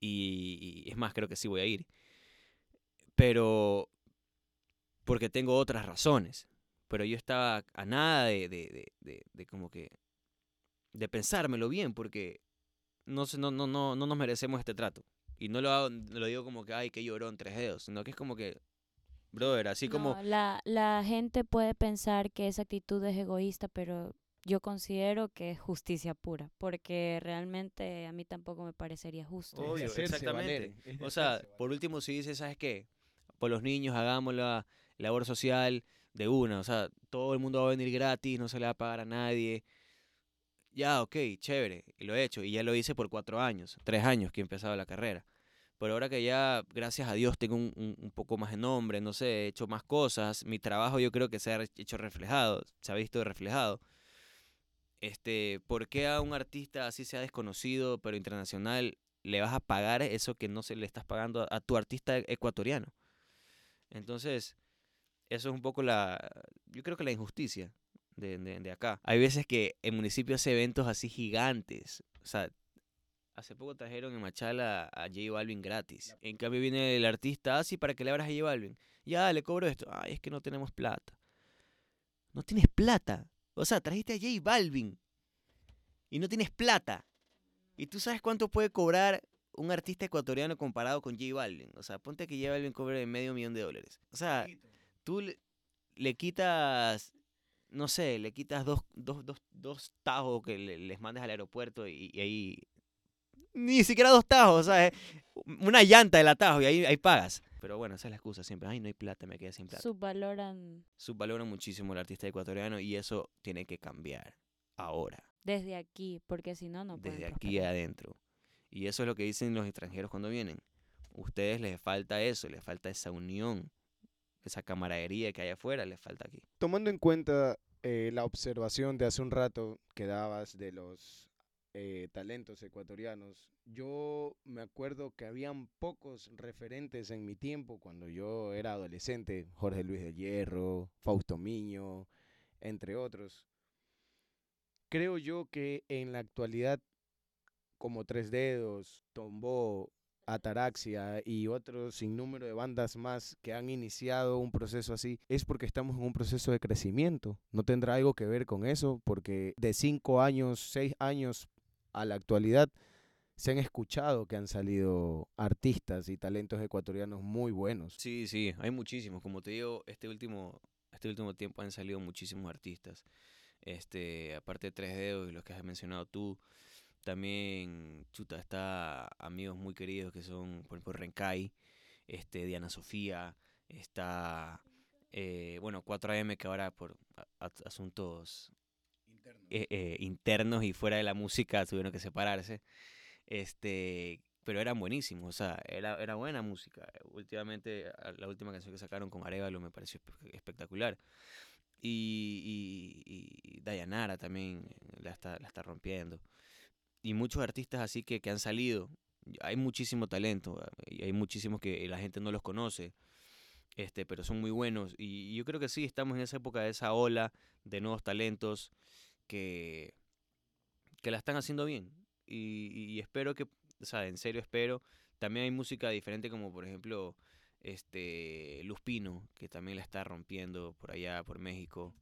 Y, es más, creo que sí voy a ir. Pero porque tengo otras razones. pero yo estaba a nada de, de, de, de- como que, de pensármelo bien, porque no, no, no, no, no nos merecemos este trato. Y no lo, hago- lo digo como que, ay, que llorón, tres dedos, sino que es como que, brother, así como... No, la, la gente puede pensar que esa actitud es egoísta, pero yo considero que es justicia pura, porque realmente a mí tampoco me parecería justo. Obvio, exactamente. valer, es de O sea, por último, si dices, ¿sabes qué? Por los niños hagamos la labor social de una. O sea, todo el mundo va a venir gratis, no se le va a pagar a nadie. Ya, ok, chévere. Y lo he hecho. Y ya lo hice por cuatro años, tres años que he empezado la carrera. Pero ahora que ya, gracias a Dios, tengo un, un- poco más de nombre, no sé, he hecho más cosas. Mi trabajo yo creo que se ha hecho reflejado, se ha visto reflejado. Este, ¿por qué a un artista así sea desconocido pero internacional le vas a pagar eso que no se le estás pagando a, tu artista ecuatoriano? Entonces, eso es un poco la, yo creo que la injusticia de, de- de acá. Hay veces que el municipio hace eventos así gigantes. O sea, hace poco trajeron en Machala a J Balvin gratis. En cambio viene el artista, así para que le abras a J Balvin. Ya, le cobro esto. Ay, es que no tenemos plata. No tienes plata. O sea, trajiste a J Balvin y no tienes plata. ¿Y tú sabes cuánto puede cobrar un artista ecuatoriano comparado con J Balvin? O sea, ponte que J Balvin cobre medio millón de dólares. O sea, tú le, le quitas, no sé, le quitas dos, dos, dos, dos tajos que le- les mandes al aeropuerto y, y ahí... Ni siquiera dos tajos, ¿sabes? Una llanta del atajo y ahí, ahí pagas. Pero bueno, esa es la excusa siempre. Ay, no hay plata, me quedé sin plata. Subvaloran Subvaloran muchísimo el artista ecuatoriano y eso tiene que cambiar ahora desde aquí, porque si no, no pueden desde aquí prosperar. adentro. Y eso es lo que dicen los extranjeros cuando vienen. Ustedes les falta eso, les falta esa unión, esa camaradería que hay afuera, les falta aquí. Tomando en cuenta eh, la observación de hace un rato que dabas de los eh, talentos ecuatorianos, yo me acuerdo que habían pocos referentes en mi tiempo cuando yo era adolescente, Jorge Luis de Hierro, Fausto Miño, entre otros. Creo yo que en la actualidad, como Tres Dedos, Tombó, Ataraxia y otros sinnúmero de bandas más que han iniciado un proceso así, es porque estamos en un proceso de crecimiento. No tendrá algo que ver con eso, porque de cinco años, seis años a la actualidad, se han escuchado que han salido artistas y talentos ecuatorianos muy buenos. Sí, sí, hay muchísimos. Como te digo, este último, este último tiempo han salido muchísimos artistas. Este, aparte de Tres Dedos y los que has mencionado tú, también, chuta, está amigos muy queridos que son, por ejemplo, Renkai, este, Diana Sofía, está, eh, bueno, 4AM que ahora por asuntos eh, eh, internos y fuera de la música tuvieron que separarse. Este, pero eran buenísimos, o sea, era, era buena música. Últimamente, la última canción que sacaron con Arevalo me pareció espe- espectacular. Y, y, y Dayanara también la está, la está rompiendo. Y muchos artistas así que, que han salido. Hay muchísimo talento, ah, y hay muchísimos que la gente no los conoce, este, pero son muy buenos. Y yo creo que sí, estamos en esa época de esa ola de nuevos talentos que, que la están haciendo bien. Y, espero que, o sea, en serio espero. También hay música diferente como por ejemplo este Luz Pino, que también la está rompiendo por allá, por México.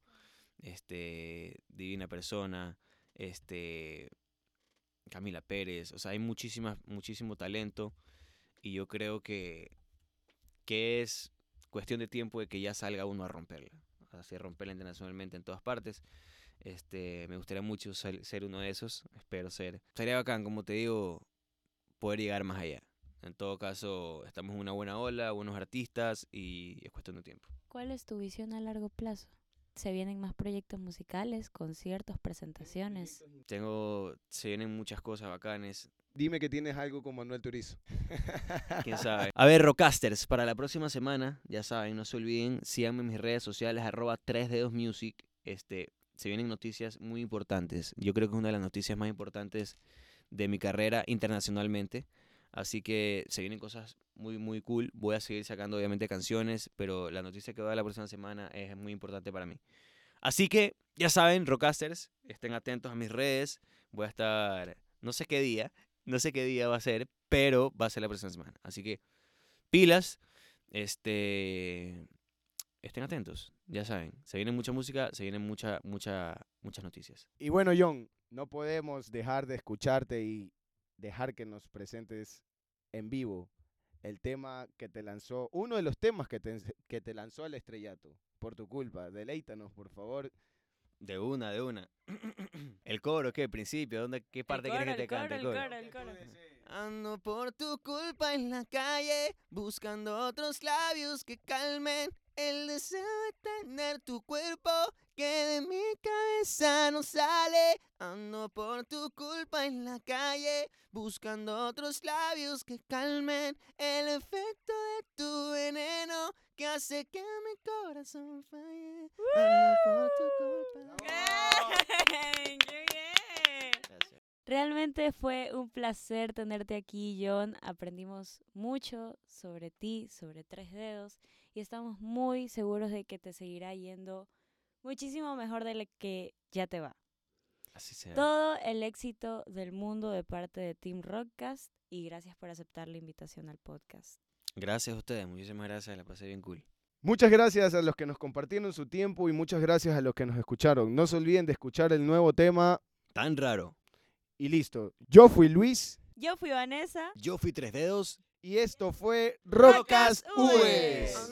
Este, Divina Persona, este Camila Pérez, o sea, hay muchísimas, muchísimo talento. Y yo creo que, que es cuestión de tiempo de que ya salga uno a romperla. Así romperla internacionalmente en todas partes. Este, me gustaría mucho ser, ser uno de esos. Espero ser. Sería bacán, como te digo, poder llegar más allá. En todo caso, estamos en una buena ola, buenos artistas y es cuestión de tiempo. ¿Cuál es tu visión a largo plazo? ¿Se vienen más proyectos musicales, conciertos, presentaciones? Tengo, se vienen muchas cosas bacanes. Dime que tienes algo con Manuel Turizo. quién sabe. A ver, Rockasters, para la próxima semana, ya saben, no se olviden, síganme en mis redes sociales, arroba 3 dedos music. Este, se vienen noticias muy importantes. Yo creo que es una de las noticias más importantes de mi carrera internacionalmente. Así que se vienen cosas muy, muy cool. Voy a seguir sacando, obviamente, canciones, pero la noticia que va a dar la próxima semana es muy importante para mí. Así que, ya saben, Rockasters, estén atentos a mis redes. Voy a estar, no sé qué día, no sé qué día va a ser, pero va a ser la próxima semana. Así que, pilas. Este. Estén atentos. Ya saben, se viene mucha música, se vienen mucha, mucha, muchas noticias. Y bueno, John, no podemos dejar de escucharte y dejar que nos presentes en vivo el tema que te lanzó, uno de los temas que te, que te lanzó al estrellato, por tu culpa. Deleítanos, por favor. De una, de una. el coro, ¿qué? Principio, ¿dónde, ¿qué parte el quieres coro, que te cante? coro, el coro? coro, el coro. Ando por tu culpa en la calle, buscando otros labios que calmen el deseo de tener tu cuerpo que de mi cabeza no sale. Ando por tu culpa en la calle, buscando otros labios que calmen el efecto de tu veneno que hace que mi corazón falle. Ando por tu culpa. ¡Bien! ¡Qué bien! Gracias. Realmente fue un placer tenerte aquí, John. Aprendimos mucho sobre ti, sobre tres dedos, y estamos muy seguros de que te seguirá yendo muchísimo mejor de lo que ya te va. Así sea. Todo el éxito del mundo de parte de Team Rockcast y gracias por aceptar la invitación al podcast. Gracias a ustedes, muchísimas gracias, la pasé bien cool. Muchas gracias a los que nos compartieron su tiempo y muchas gracias a los que nos escucharon. No se olviden de escuchar el nuevo tema Tan raro. y listo. Yo fui Luis Yo fui Vanessa. Yo fui tres dedos. Y esto fue Rocas UES.